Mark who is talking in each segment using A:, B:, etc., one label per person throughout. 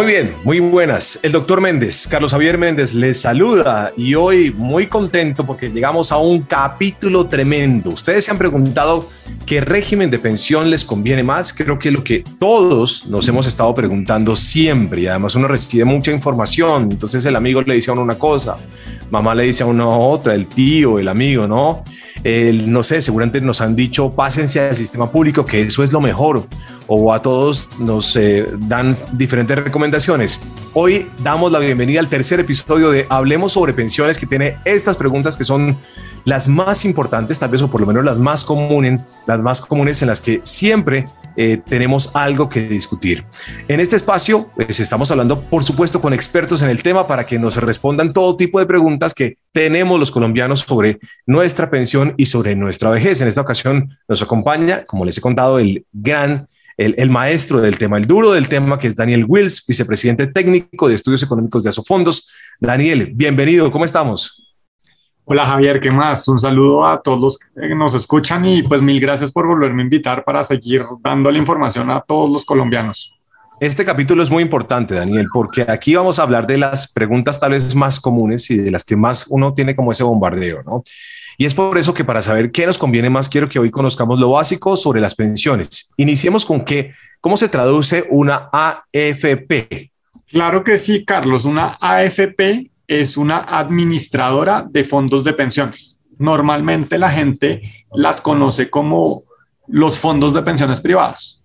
A: Muy bien, muy buenas. El doctor Méndez, Carlos Javier Méndez, les saluda y hoy muy contento porque llegamos a un capítulo tremendo. Ustedes se han preguntado qué régimen de pensión les conviene más. Creo que lo que todos nos hemos estado preguntando siempre y además uno recibe mucha información. Entonces el amigo le dice a uno una cosa, mamá le dice a uno otra, el tío, el amigo, ¿no? No sé, seguramente nos han dicho pásense al sistema público, que eso es lo mejor, o a todos nos eh, dan diferentes recomendaciones. Hoy damos la bienvenida al tercer episodio de Hablemos sobre pensiones, que tiene estas preguntas que son las más importantes, tal vez, o por lo menos las más comunes, las más comunes en las que siempre eh, tenemos algo que discutir. En este espacio, pues estamos hablando, por supuesto, con expertos en el tema para que nos respondan todo tipo de preguntas que tenemos los colombianos sobre nuestra pensión y sobre nuestra vejez. En esta ocasión nos acompaña, como les he contado, el gran el, el, maestro del tema, el duro del tema, que es Daniel Wills, vicepresidente técnico de estudios económicos de Asofondos. Daniel, bienvenido, ¿cómo estamos?
B: Hola Javier, ¿qué más? Un saludo a todos los que nos escuchan y pues mil gracias por volverme a invitar para seguir dando la información a todos los colombianos.
A: Este capítulo es muy importante, Daniel, porque aquí vamos a hablar de las preguntas tal vez más comunes y de las que más uno tiene como ese bombardeo, ¿no? Y es por eso que para saber qué nos conviene más, quiero que hoy conozcamos lo básico sobre las pensiones. Iniciemos con qué, cómo se traduce una AFP.
B: Claro que sí, Carlos. Una AFP es una administradora de fondos de pensiones. Normalmente la gente las conoce como los fondos de pensiones privados.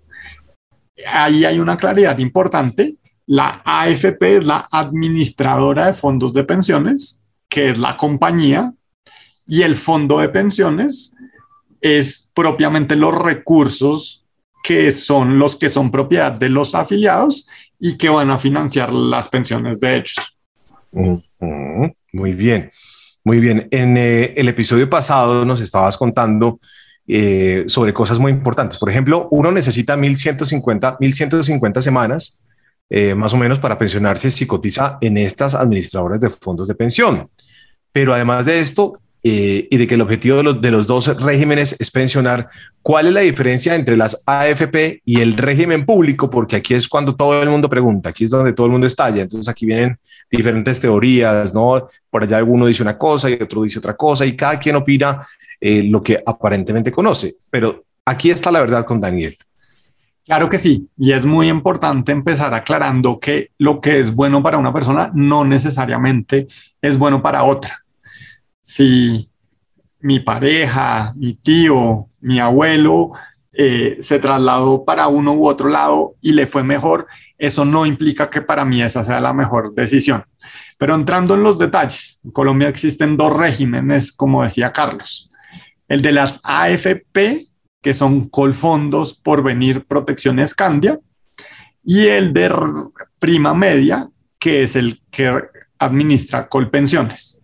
B: Ahí hay una claridad importante. La AFP es la administradora de fondos de pensiones, que es la compañía, y el fondo de pensiones es propiamente los recursos que son los que son propiedad de los afiliados y que van a financiar las pensiones de ellos.
A: Muy bien, muy bien. En eh, el episodio pasado nos estabas contando eh, sobre cosas muy importantes. Por ejemplo, uno necesita 1150, 1150 semanas eh, más o menos para pensionarse si cotiza en estas administradoras de fondos de pensión. Pero además de esto, eh, y de que el objetivo de los, de los dos regímenes es pensionar. ¿Cuál es la diferencia entre las AFP y el régimen público? Porque aquí es cuando todo el mundo pregunta, aquí es donde todo el mundo estalla. Entonces aquí vienen diferentes teorías, ¿no? Por allá alguno dice una cosa y otro dice otra cosa y cada quien opina eh, lo que aparentemente conoce. Pero aquí está la verdad con Daniel.
B: Claro que sí, y es muy importante empezar aclarando que lo que es bueno para una persona no necesariamente es bueno para otra si mi pareja, mi tío, mi abuelo eh, se trasladó para uno u otro lado y le fue mejor, eso no implica que para mí esa sea la mejor decisión. Pero entrando en los detalles, en Colombia existen dos regímenes, como decía Carlos. El de las AFP, que son Colfondos por venir Protecciones Candia, y el de Prima Media, que es el que administra Colpensiones.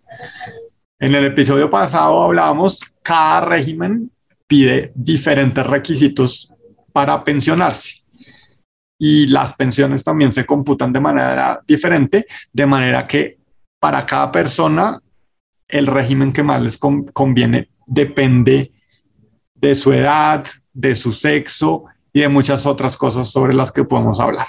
B: En el episodio pasado hablábamos, cada régimen pide diferentes requisitos para pensionarse y las pensiones también se computan de manera diferente, de manera que para cada persona el régimen que más les conviene depende de su edad, de su sexo y de muchas otras cosas sobre las que podemos hablar.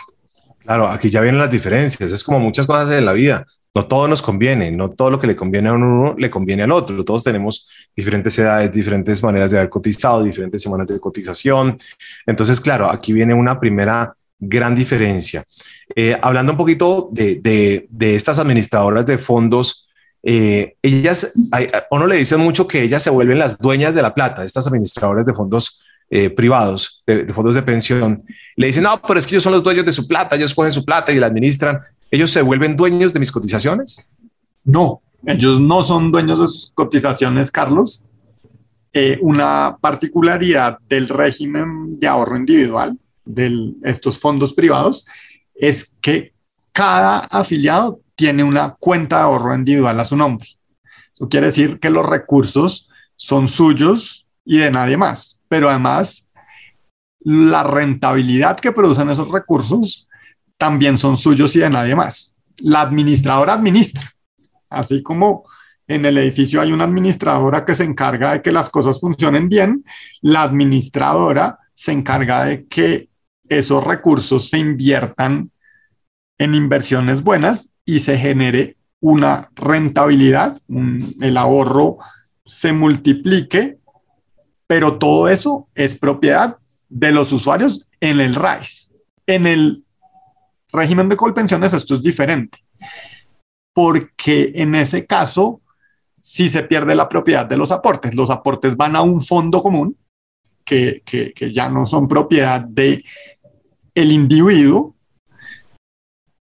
A: Claro, aquí ya vienen las diferencias, es como muchas cosas en la vida no todo nos conviene, no todo lo que le conviene a uno le conviene al otro. Todos tenemos diferentes edades, diferentes maneras de haber cotizado, diferentes semanas de cotización. Entonces, claro, aquí viene una primera gran diferencia. Eh, hablando un poquito de, estas administradoras de fondos, eh, ellas, a uno le dicen mucho que ellas se vuelven las dueñas de la plata, estas administradoras de fondos eh, privados, de, de, fondos de pensión. Le dicen, no, pero es que ellos son los dueños de su plata, ellos cogen su plata y la administran. ¿Ellos se vuelven dueños de mis cotizaciones?
B: No, ellos no son dueños de sus cotizaciones, Carlos. Eh, una particularidad del régimen de ahorro individual de estos fondos privados es que cada afiliado tiene una cuenta de ahorro individual a su nombre. Eso quiere decir que los recursos son suyos y de nadie más, pero además la rentabilidad que producen esos recursos también son suyos y de nadie más. La administradora administra, así como en el edificio hay una administradora que se encarga de que las cosas funcionen bien, la administradora se encarga de que esos recursos se inviertan en inversiones buenas y se genere una rentabilidad, el ahorro se multiplique, pero todo eso es propiedad de los usuarios en el RAIS. En el régimen de colpensiones esto es diferente, porque en ese caso si se pierde la propiedad de los aportes. Los aportes van a un fondo común que, que, ya no son propiedad de el individuo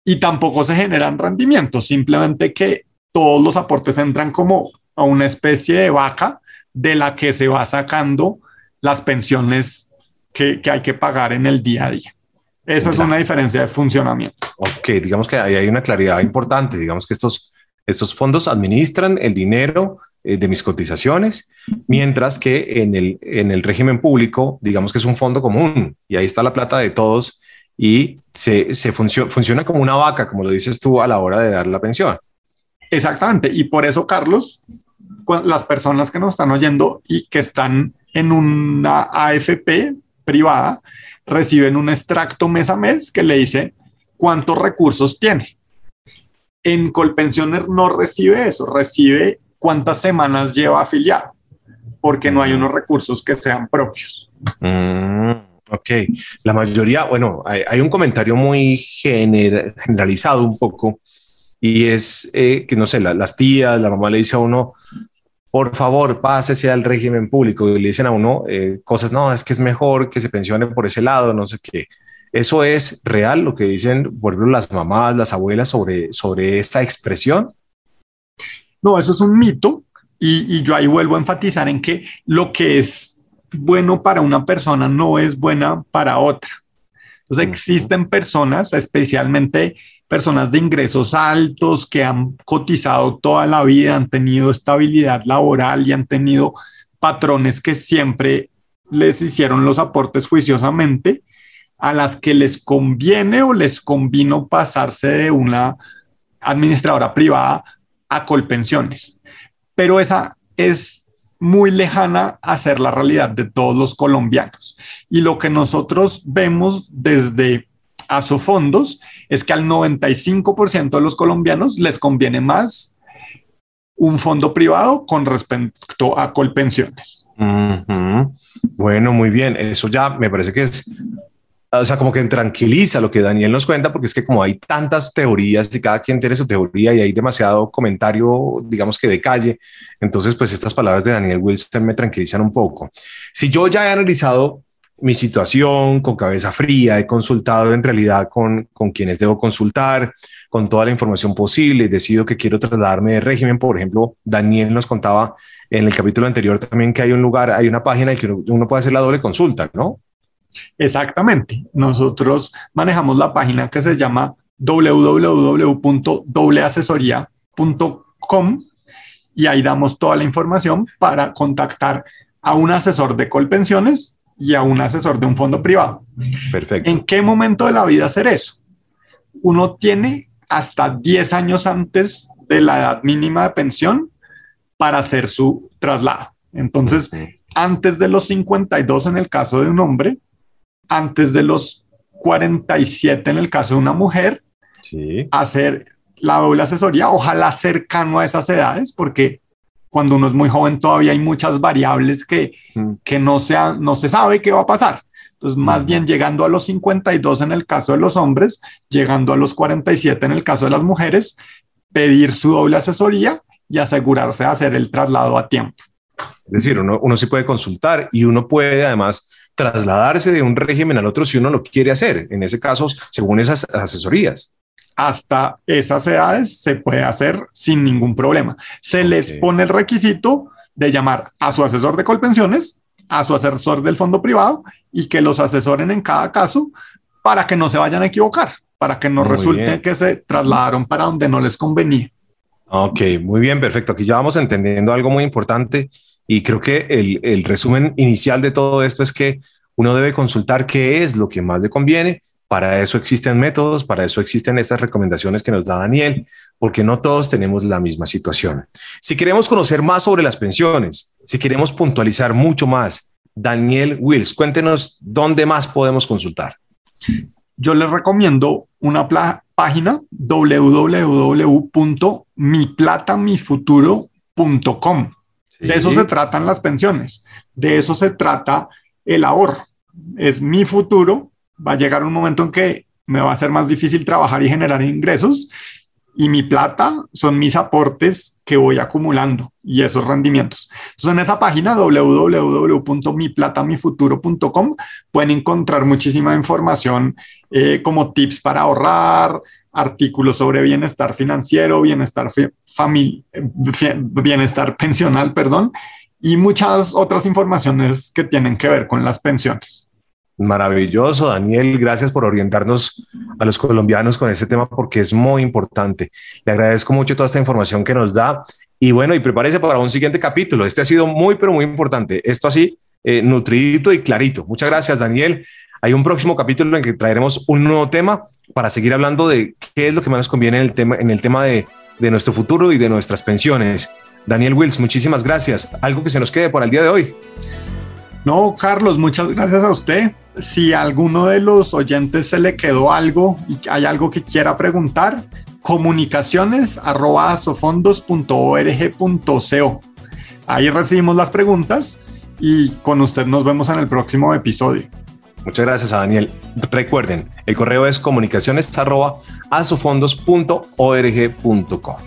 B: y tampoco se generan rendimientos, simplemente que todos los aportes entran como a una especie de vaca de la que se va sacando las pensiones que, que hay que pagar en el día a día. Esa es una diferencia de funcionamiento.
A: Ok, digamos que ahí hay una claridad importante. Digamos que estos estos fondos administran el dinero eh, de mis cotizaciones, mientras que en el, en el régimen público, digamos que es un fondo común y ahí está la plata de todos y se, se funciona como una vaca, como lo dices tú, a la hora de dar la pensión.
B: Exactamente. Y por eso, Carlos, las personas que nos están oyendo y que están en una AFP privada reciben un extracto mes a mes que le dice cuántos recursos tiene. En Colpensioner no recibe eso, recibe cuántas semanas lleva afiliado, porque no hay unos recursos que sean propios.
A: Mm, ok, la mayoría, bueno, hay, un comentario muy generalizado un poco y es eh, que, no sé, las tías, la mamá le dice a uno, por favor, pásese al régimen público y le dicen a uno eh, cosas, no, es que es mejor que se pensione por ese lado, no sé qué. ¿Eso es real lo que dicen, por ejemplo, las mamás, las abuelas sobre, sobre esta expresión?
B: No, eso es un mito y, yo ahí vuelvo a enfatizar en que lo que es bueno para una persona no es buena para otra. Entonces existen personas, especialmente personas de ingresos altos que han cotizado toda la vida, han tenido estabilidad laboral y han tenido patrones que siempre les hicieron los aportes juiciosamente a las que les conviene o les convino pasarse de una administradora privada a Colpensiones. Pero esa es muy lejana a ser la realidad de todos los colombianos. Y lo que nosotros vemos desde Asofondos es que al 95% de los colombianos les conviene más un fondo privado con respecto a Colpensiones.
A: Bueno, muy bien. Eso ya me parece que es o sea, como que tranquiliza lo que Daniel nos cuenta, porque es que como hay tantas teorías y cada quien tiene su teoría y hay demasiado comentario, digamos que de calle, entonces pues estas palabras de Daniel Wilson me tranquilizan un poco. Si yo ya he analizado mi situación con cabeza fría, he consultado en realidad con, con quienes debo consultar, con toda la información posible, decido que quiero trasladarme de régimen, por ejemplo, Daniel nos contaba en el capítulo anterior también que hay un lugar, hay una página en que uno puede hacer la doble consulta, ¿no?
B: Exactamente. Nosotros manejamos la página que se llama www.dobleasesoría.com y ahí damos toda la información para contactar a un asesor de Colpensiones y a un asesor de un fondo privado.
A: Perfecto.
B: ¿En qué momento de la vida hacer eso? Uno tiene hasta 10 años antes de la edad mínima de pensión para hacer su traslado. Entonces, antes de los 52 en el caso de un hombre, antes de los 47 en el caso de una mujer, hacer la doble asesoría, ojalá cercano a esas edades, porque cuando uno es muy joven todavía hay muchas variables que, mm. que no, sea, no se sabe qué va a pasar. Entonces, más bien llegando a los 52 en el caso de los hombres, llegando a los 47 en el caso de las mujeres, pedir su doble asesoría y asegurarse de hacer el traslado a tiempo.
A: Es decir, uno, uno sí puede consultar y uno puede además trasladarse de un régimen al otro si uno lo quiere hacer, en ese caso, según esas asesorías.
B: Hasta esas edades se puede hacer sin ningún problema. Se les pone el requisito de llamar a su asesor de colpensiones, a su asesor del fondo privado y que los asesoren en cada caso para que no se vayan a equivocar, para que no resulte que se trasladaron para donde no les convenía.
A: Ok, muy bien, perfecto. Aquí ya vamos entendiendo algo muy importante y creo que el, resumen inicial de todo esto es que uno debe consultar qué es lo que más le conviene Para eso existen métodos, para eso existen estas recomendaciones que nos da Daniel, porque no todos tenemos la misma situación. Si queremos conocer más sobre las pensiones, si queremos puntualizar mucho más, Daniel Wills, cuéntenos dónde más podemos consultar.
B: Yo les recomiendo una página www.miplatamifuturo.com. De eso se tratan las pensiones, de eso se trata el ahorro. Es mi futuro, va a llegar un momento en que me va a ser más difícil trabajar y generar ingresos y mi plata son mis aportes que voy acumulando y esos rendimientos. Entonces, en esa página www.miplatamifuturo.com pueden encontrar muchísima información eh, como tips para ahorrar, artículos sobre bienestar financiero, bienestar, bienestar pensional, perdón, y muchas otras informaciones que tienen que ver con las pensiones.
A: Maravilloso, Daniel. Gracias por orientarnos a los colombianos con este tema porque es muy importante. Le agradezco mucho toda esta información que nos da. Y bueno, y prepárese para un siguiente capítulo. Este ha sido muy, pero muy importante. Esto así, eh, nutridito y clarito. Muchas gracias, Daniel. Hay un próximo capítulo en que traeremos un nuevo tema para seguir hablando de qué es lo que más nos conviene en el tema, en el tema de, de nuestro futuro y de nuestras pensiones. Daniel Wills, muchísimas gracias. Algo que se nos quede por el día de hoy.
B: No, Carlos, muchas gracias a usted. Si a alguno de los oyentes se le quedó algo y hay algo que quiera preguntar, comunicaciones Ahí recibimos las preguntas y con usted nos vemos en el próximo episodio.
A: Muchas gracias a Daniel. Recuerden, el correo es comunicaciones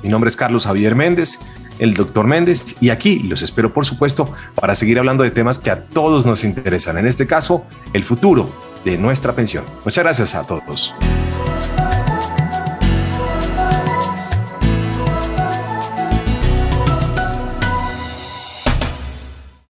A: Mi nombre es Carlos Javier Méndez el doctor Méndez, y aquí los espero, por supuesto, para seguir hablando de temas que a todos nos interesan, en este caso, el futuro de nuestra pensión. Muchas gracias a todos.